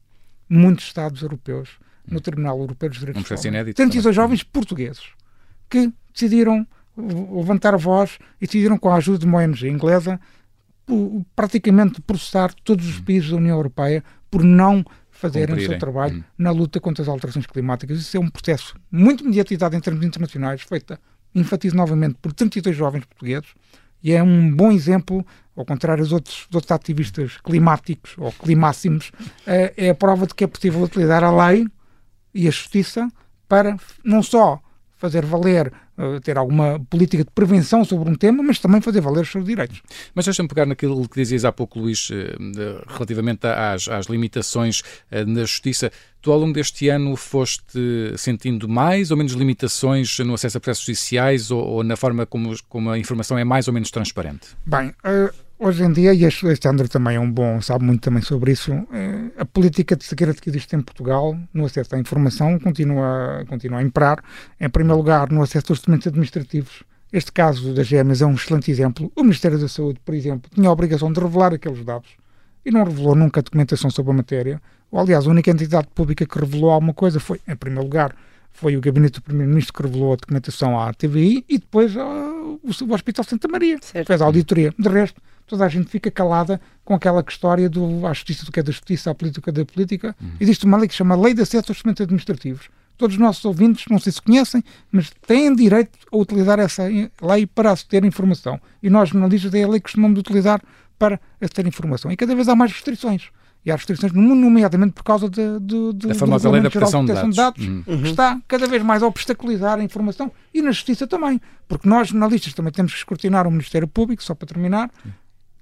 muitos Estados europeus no Tribunal Europeu dos Direitos Humanos. Um inédito. 32 jovens portugueses que decidiram levantar a voz e decidiram, com a ajuda de uma ONG inglesa, praticamente processar todos os países da União Europeia por não fazerem o seu trabalho hum. na luta contra as alterações climáticas. Isso é um processo muito mediatizado em termos internacionais, feito, enfatizo novamente, por 32 jovens portugueses, e é um bom exemplo, ao contrário dos outros, dos outros ativistas climáticos ou climáximos, é, é a prova de que é possível utilizar a lei e a justiça para não só fazer valer, uh, ter alguma política de prevenção sobre um tema, mas também fazer valer os seus direitos. Mas deixa-me pegar naquilo que dizias há pouco, Luís, uh, relativamente às, às limitações uh, na justiça. Tu, ao longo deste ano, foste sentindo mais ou menos limitações no acesso a processos judiciais ou, ou na forma como, como, a informação é mais ou menos transparente? Bem, Hoje em dia, e este André também é um bom, sabe muito também sobre isso, eh, a política de segredo que existe em Portugal no acesso à informação continua, continua a imperar. Em primeiro lugar, no acesso aos documentos administrativos. Este caso da GEMES é um excelente exemplo. O Ministério da Saúde, por exemplo, tinha a obrigação de revelar aqueles dados e não revelou nunca documentação sobre a matéria. Ou, aliás, a única entidade pública que revelou alguma coisa foi, em primeiro lugar, foi o gabinete do Primeiro-Ministro que revelou a documentação à TVI e depois uh, o, Hospital Santa Maria, certo. fez a auditoria. De resto, toda a gente fica calada com aquela história do a justiça do que é da justiça, a política da política. Uhum. Existe uma lei que se chama Lei de Acesso aos Documentos Administrativos. Todos os nossos ouvintes, não sei se conhecem, mas têm direito a utilizar essa lei para aceder informação. E nós, jornalistas, é a lei que costumamos utilizar para aceder informação. E cada vez há mais restrições. E há restrições no mundo, nomeadamente por causa de, de, de, a famosa lei da proteção de dados, de dados uhum. que está cada vez mais a obstaculizar a informação e na justiça também. Porque nós, jornalistas, também temos que escrutinar o Ministério Público, só para terminar,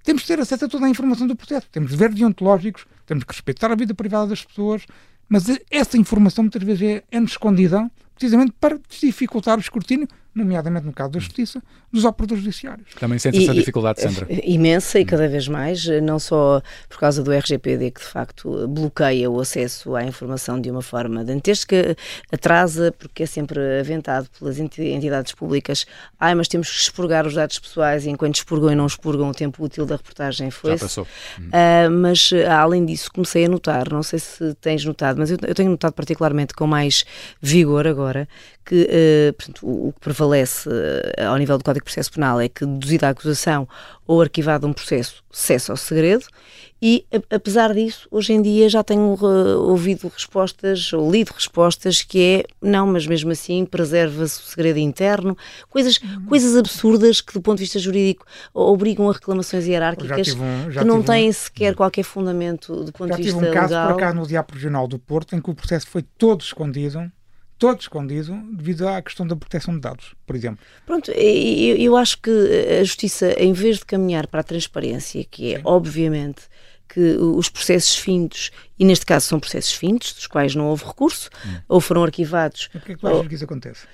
temos que ter acesso a toda a informação do processo. Temos deveres deontológicos, temos que respeitar a vida privada das pessoas, mas essa informação muitas vezes é, é escondida precisamente para dificultar o escrutínio nomeadamente no caso da Justiça, dos operadores judiciários. Também sente essa dificuldade, Sandra? Imensa e cada vez mais, não só por causa do RGPD, que de facto bloqueia o acesso à informação de uma forma dantesca, atrasa, porque é sempre aventado pelas entidades públicas. Ai, mas temos que expurgar os dados pessoais e enquanto expurgam e não expurgam, o tempo útil da reportagem foi. Já passou. Uh, mas, além disso, comecei a notar, não sei se tens notado, mas eu, eu tenho notado particularmente com mais vigor agora, que uh, portanto, o, que prevalece uh, ao nível do Código de Processo Penal é que, deduzida a acusação ou arquivado um processo, cessa o segredo e, a, apesar disso, hoje em dia já tenho uh, ouvido respostas ou lido respostas que é não, mas mesmo assim preserva-se o segredo interno, coisas, uhum. coisas absurdas que, do ponto de vista jurídico, obrigam a reclamações hierárquicas um, que não têm um... sequer qualquer fundamento do ponto de vista legal. Já tive um caso por cá no Diabo Regional do Porto em que o processo foi todo escondido todo escondido devido à questão da proteção de dados, por exemplo. Pronto, eu, eu acho que a justiça, em vez de caminhar para a transparência, que é Sim. obviamente que os processos findos, e neste caso são processos findos, dos quais não houve recurso, hum. ou foram arquivados. O que é que achas que isso acontece?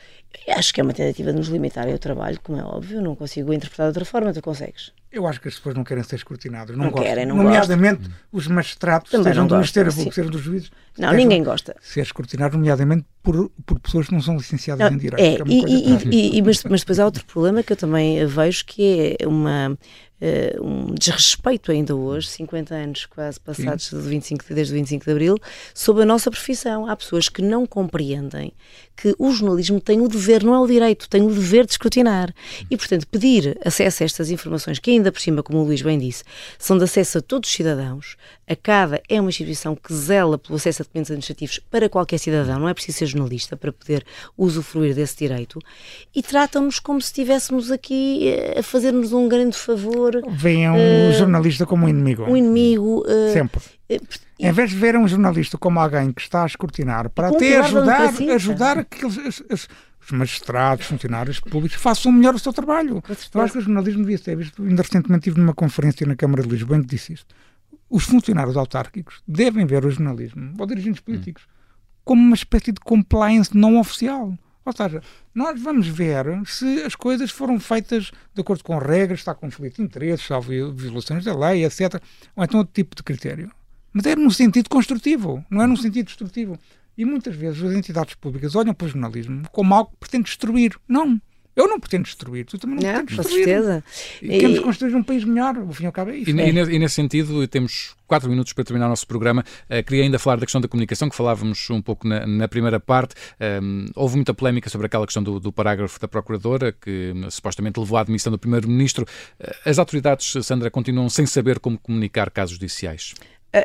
Acho que é uma tentativa de nos limitar ao trabalho, como é óbvio, não consigo interpretar de outra forma, tu consegues. Eu acho que as pessoas não querem ser escrutinadas, não, não gostam. Querem, não nomeadamente gostam. os magistrados, Também sejam do Ministério Público, sejam dos juízes. Não, ninguém gosta. Ser escrutinados, nomeadamente por, por pessoas que não são licenciadas não, em Direito. É, é e, e, e, mas, mas depois há outro problema que eu também vejo, que é uma uh, um desrespeito ainda hoje, 50 anos quase passados de 25, desde o 25 de Abril, sobre a nossa profissão. Há pessoas que não compreendem que o jornalismo tem o dever, não é o direito, tem o dever de escrutinar. E, portanto, pedir acesso a estas informações, que ainda por cima, como o Luís bem disse, são de acesso a todos os cidadãos, a CADA é uma instituição que zela pelo acesso a documentos administrativos para qualquer cidadão, não é preciso ser jornalista para poder usufruir desse direito e tratam-nos como se estivéssemos aqui uh, a fazer-nos um grande favor. Veem uh, o jornalista como um inimigo. Um inimigo. Sempre. em vez de ver um jornalista como alguém que está a escrutinar para até ajudar, ajudar aqueles, as, os magistrados, funcionários públicos façam melhor o seu trabalho. Eu acho que o jornalismo devia ser visto. Ainda recentemente estive numa conferência na Câmara de Lisboa em que disse isto. Os funcionários autárquicos devem ver o jornalismo, ou dirigentes políticos, hum. como uma espécie de compliance não oficial. Ou seja, nós vamos ver se as coisas foram feitas de acordo com regras, está com conflito de interesses, há violações da lei, etc. Ou então outro tipo de critério. Mas é num sentido construtivo, não é num sentido destrutivo. E muitas vezes as entidades públicas olham para o jornalismo como algo que pretende destruir. Não. Eu não pretendo destruir, tu também não, não pretendes destruir. certeza. E queremos construir um país melhor, ao fim e ao cabo é isso. E, é. e, nesse sentido, temos quatro minutos para terminar o nosso programa. Uh, queria ainda falar da questão da comunicação, que falávamos um pouco na, na primeira parte. Um, houve muita polémica sobre aquela questão do, do, parágrafo da Procuradora, que um, supostamente levou à admissão do Primeiro-Ministro. Uh, as autoridades, Sandra, continuam sem saber como comunicar casos judiciais.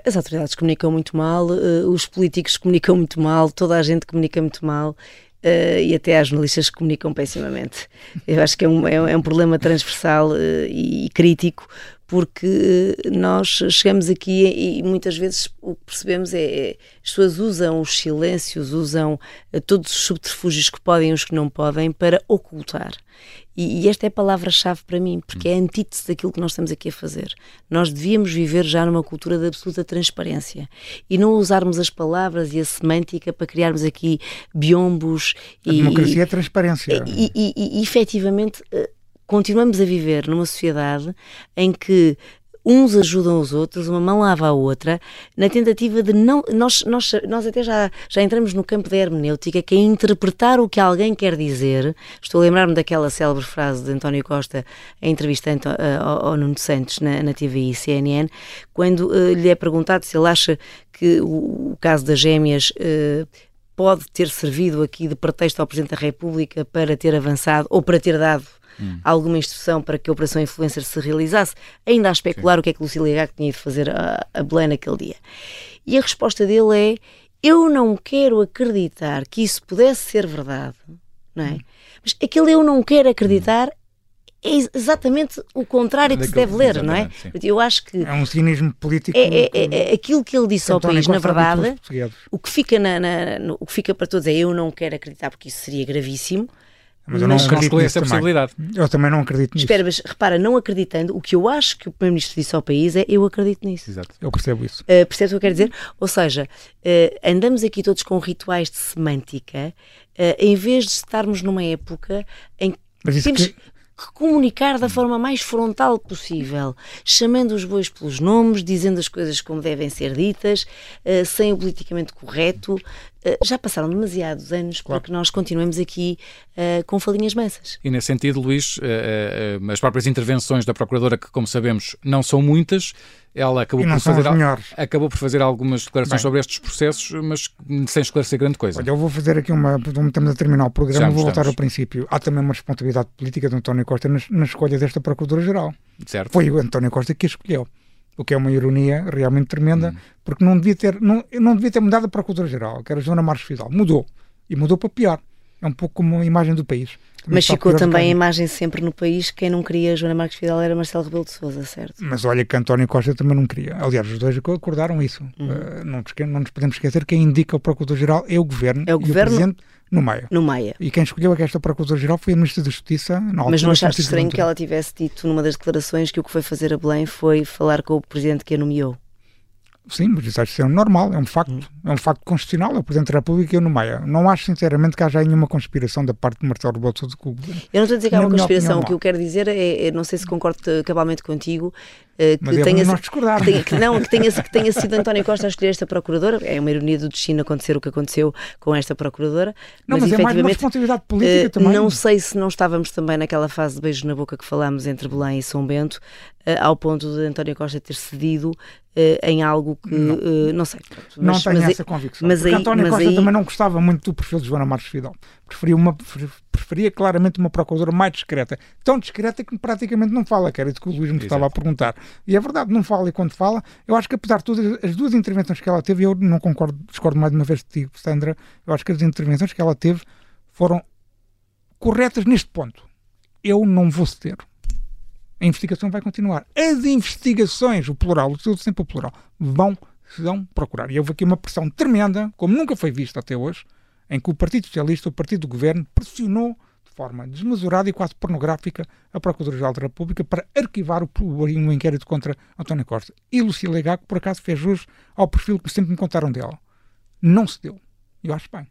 As autoridades comunicam muito mal, eh, os políticos comunicam muito mal, toda a gente comunica muito mal. Uh, e até as jornalistas que comunicam pessimamente. Eu acho que é um, é um é problema transversal uh, e crítico, porque nós chegamos aqui e muitas vezes o que percebemos é, é as pessoas usam os silêncios, usam todos os subterfúgios que podem e os que não podem para ocultar. E, e esta é a palavra-chave para mim, porque é a antítese daquilo que nós estamos aqui a fazer. Nós devíamos viver já numa cultura de absoluta transparência e não usarmos as palavras e a semântica para criarmos aqui biombos. A e, democracia é transparência. E, e, e, e efetivamente eh, continuamos a viver numa sociedade em que uns ajudam os outros, uma mão lava a outra, na tentativa de não. Nós, nós, nós até já, já entramos no campo da hermenêutica, que é interpretar o que alguém quer dizer. Estou a lembrar-me daquela célebre frase de António Costa em entrevista ao, ao Nuno Santos na, na TVI CNN, quando uh, lhe é perguntado se ele acha que o, o caso das gêmeas. Uh, pode ter servido aqui de pretexto ao Presidente da República para ter avançado ou para ter dado hum. alguma instrução para que a Operação Influencer se realizasse, ainda a especular Sim. o que é que Lucília Gago tinha de fazer a, a Belém naquele dia. E a resposta dele é: eu não quero acreditar que isso pudesse ser verdade, não é? Hum. Mas aquele eu não quero acreditar hum. é exatamente o contrário que se deve ler, não é? Sim. Eu acho que. É um cinismo político. É, é, é, é aquilo que ele disse ao país, na verdade, o que, fica na, na, no, o que fica para todos é eu não quero acreditar porque isso seria gravíssimo. Mas eu não acredito nisso essa possibilidade. Eu também não acredito nisso. Espera, mas repara, não acreditando, o que eu acho que o Primeiro-Ministro disse ao país é eu acredito nisso. Exato, eu percebo isso. Uh, percebes o que eu quero dizer? Ou seja, uh, andamos aqui todos com rituais de semântica, uh, em vez de estarmos numa época em que temos... Que que comunicar da forma mais frontal possível, chamando os bois pelos nomes, dizendo as coisas como devem ser ditas, uh, sem o politicamente correto. Uh, já passaram demasiados anos claro. para que nós continuemos aqui uh, com falinhas mansas. E nesse sentido, Luís, as próprias intervenções da Procuradora, que como sabemos não são muitas, ela acabou por, fazer, acabou por fazer algumas declarações Bem, sobre estes processos, mas sem esclarecer grande coisa. Olha, eu vou fazer aqui uma. Estamos a terminar o programa, Já vou voltar ao princípio. Há também uma responsabilidade política de António Costa na, na escolha desta Procuradora-Geral. Certo. Foi o António Costa que a escolheu. O que é uma ironia realmente tremenda, hum. porque não devia ter, não, não devia ter mudado a Procuradora-Geral, que era a Joana Marques Fidal. Mudou. E mudou para pior. É um pouco como a imagem do país. Mas ficou também a imagem sempre no país. Quem não queria Joana Marques Fidal era Marcelo Rebelo de Sousa, certo? Mas olha que António Costa também não queria. Aliás, os dois acordaram isso. Uhum. Uh, não, nos, não, nos podemos esquecer quem indica o Procurador-Geral é o Governo é o e governo... o Presidente no Maia. No Maia. E quem escolheu esta Procuradora-Geral foi a Ministra da Justiça. Na Mas não achaste estranho que ela tivesse dito numa das declarações que o que foi fazer a Belém foi falar com o Presidente que a nomeou? Sim, mas isso acho que é normal, é um facto, hum. é um facto constitucional, é o Presidente da República e eu no Maia. Não acho sinceramente que haja nenhuma conspiração da parte de Marcelo Rebelo de o Eu não estou a dizer que há uma conspiração, o que eu quero dizer é, é, não sei se concordo cabalmente contigo, que Mas tenha, nós discordar. Que, que, não, que tenha, que tenha sido António Costa a escolher esta procuradora. É uma ironia do destino acontecer o que aconteceu com esta procuradora. Não, mas, mas é mais uma responsabilidade política uh, também. Não sei se não estávamos também naquela fase de beijo na boca que falámos entre Belém e São Bento, uh, ao ponto de António Costa ter cedido em algo que não, uh, não sei. Mas, não tenho mas essa convicção. Mas aí, António Costa aí... também não gostava muito do perfil de Joana Marques Fidal. Preferia uma, preferia claramente uma procuradora mais discreta. Tão discreta que praticamente não fala, que era isso que o Luís me Exato. estava a perguntar. E é verdade, não fala e quando fala, eu acho que apesar de todas as duas intervenções que ela teve, eu não concordo, discordo mais uma vez de ti, Sandra, eu acho que as intervenções que ela teve foram corretas neste ponto. Eu não vou ceder. A investigação vai continuar. As investigações, o plural, o sempre o plural, vão, vão procurar. E houve aqui uma pressão tremenda, como nunca foi vista até hoje, em que o Partido Socialista, o Partido do Governo, pressionou de forma desmesurada e quase pornográfica a Procuradoria-Geral da República para arquivar o, um inquérito contra António Costa. E Lucília Legaco, por acaso, fez jus ao perfil que sempre me contaram dela. Não se deu. Eu acho bem.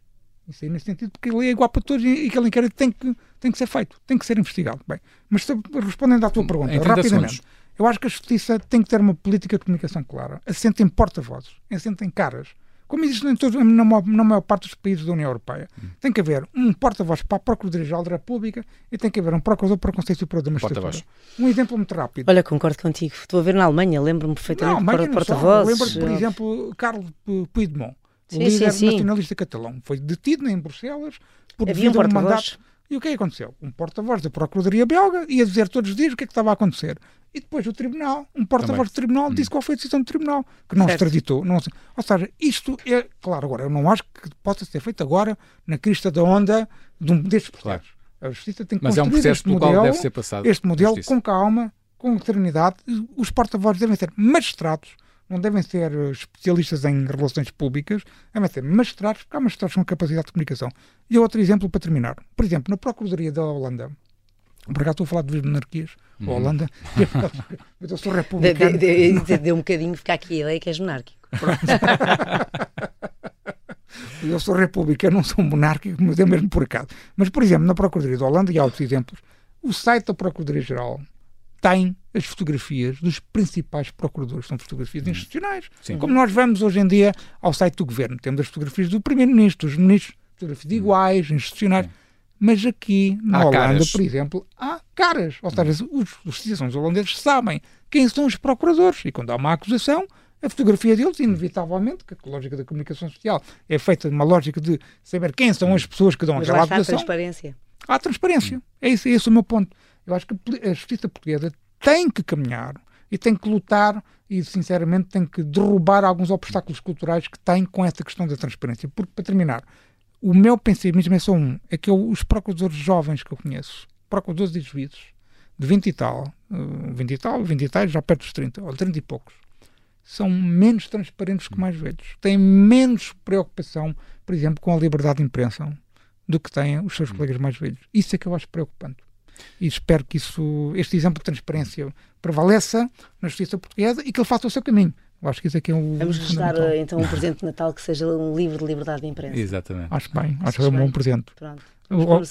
Isso aí nesse sentido, porque ele é igual para todos e aquele inquérito tem que, tem que ser feito, tem que ser investigado. Bem, mas respondendo à tua pergunta, rapidamente, segundos. eu acho que a justiça tem que ter uma política de comunicação clara, assente em porta-vozes, assente em caras, como existe em todo, na, maior, na maior parte dos países da União Europeia. Hum. Tem que haver um porta-voz para a Procuradoria-Geral da República e tem que haver um procurador para o Conselho Superior da Magistratura. Um exemplo muito rápido. Olha, concordo contigo. Estou a ver na Alemanha, lembro-me perfeitamente de porta-vozes. Lembro-me, por exemplo, Carlos Puigdemont sim, líder sim, sim. nacionalista catalão. Foi detido em Bruxelas por Havia um, mandato. E o que é que aconteceu? Um porta-voz da Procuradoria Belga ia dizer todos os dias o que é que estava a acontecer. E depois o Tribunal, um porta-voz do Tribunal, hum. disse qual foi a decisão do Tribunal, que não certo. extraditou. Não, ou seja, isto é, claro, agora, eu não acho que possa ser feito agora na crista da onda de um destes processos. Claro. A Justiça tem que Mas é um processo pelo modelo, qual deve ser passado. Este modelo, com calma, com serenidade, os porta-vozes devem ser magistrados não devem ser especialistas em relações públicas, devem ser magistrados, porque há magistrados com capacidade de comunicação. E outro exemplo para terminar. Por exemplo, na Procuradoria da Holanda, por acaso estou a falar de duas monarquias, uhum. a Holanda, mas eu sou republicano. Deu de, de um bocadinho ficar aqui a ideia que és monárquico. eu sou republicano, não sou monárquico, mas é mesmo por acaso. Mas, por exemplo, na Procuradoria da Holanda, e há outros exemplos, o site da Procuradoria-Geral tem as fotografias dos principais procuradores. São fotografias hum. institucionais. Sim. Como nós vamos hoje em dia ao site do governo. Temos as fotografias do primeiro-ministro, dos ministros, fotografias hum. iguais, institucionais. Sim. Mas aqui, na há Holanda, caras. por exemplo, há caras. Ou seja, hum. os, os cidadãos holandeses sabem quem são os procuradores. E quando há uma acusação, a fotografia deles, inevitavelmente, que a lógica da comunicação social é feita numa lógica de saber quem são as pessoas que dão Mas aquela acusação. Há transparência. Há transparência. É esse, é esse o meu ponto. Eu acho que a justiça portuguesa tem que caminhar e tem que lutar e, sinceramente, tem que derrubar alguns obstáculos culturais que tem com essa questão da transparência. Porque, para terminar, o meu pensamento é só um: é que eu, os procuradores jovens que eu conheço, procuradores e juízes, de 20 e tal, 20 eh, e tal, 20 e tal, já perto dos 30, ou 30 e poucos, são menos transparentes que mais velhos. Têm menos preocupação, por exemplo, com a liberdade de imprensa do que têm os seus colegas mais velhos. Isso é que eu acho preocupante e espero que isso, este exemplo de transparência prevaleça na justiça portuguesa e que ele faça o seu caminho. Eu acho que isso aqui é, é o. Vamos registrar então um presente de Natal que seja um livro de liberdade de imprensa. Exatamente. Acho bem, acho que é um bom presente. Pronto.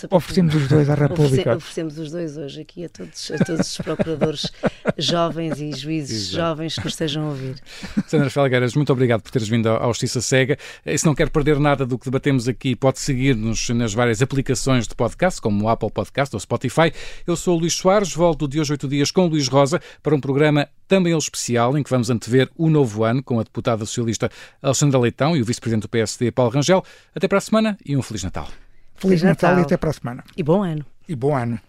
Oferecemos os dois à República. Oferecemos os dois hoje aqui a todos, a todos os procuradores jovens e juízes Exato. jovens que nos estejam a ouvir. Sandra Felgueiras, muito obrigado por teres vindo à Justiça Cega. E se não quer perder nada do que debatemos aqui, pode seguir-nos nas várias aplicações de podcast, como o Apple Podcast ou Spotify. Eu sou o Luís Soares, volto de hoje oito dias com o Luís Rosa para um programa também ele especial, em que vamos antever o novo ano com a deputada socialista Alexandra Leitão e o vice-presidente do PSD, Paulo Rangel. Até para a semana e um Feliz Natal. Feliz, Natal, Natal e até para a semana. E bom ano. E bom ano.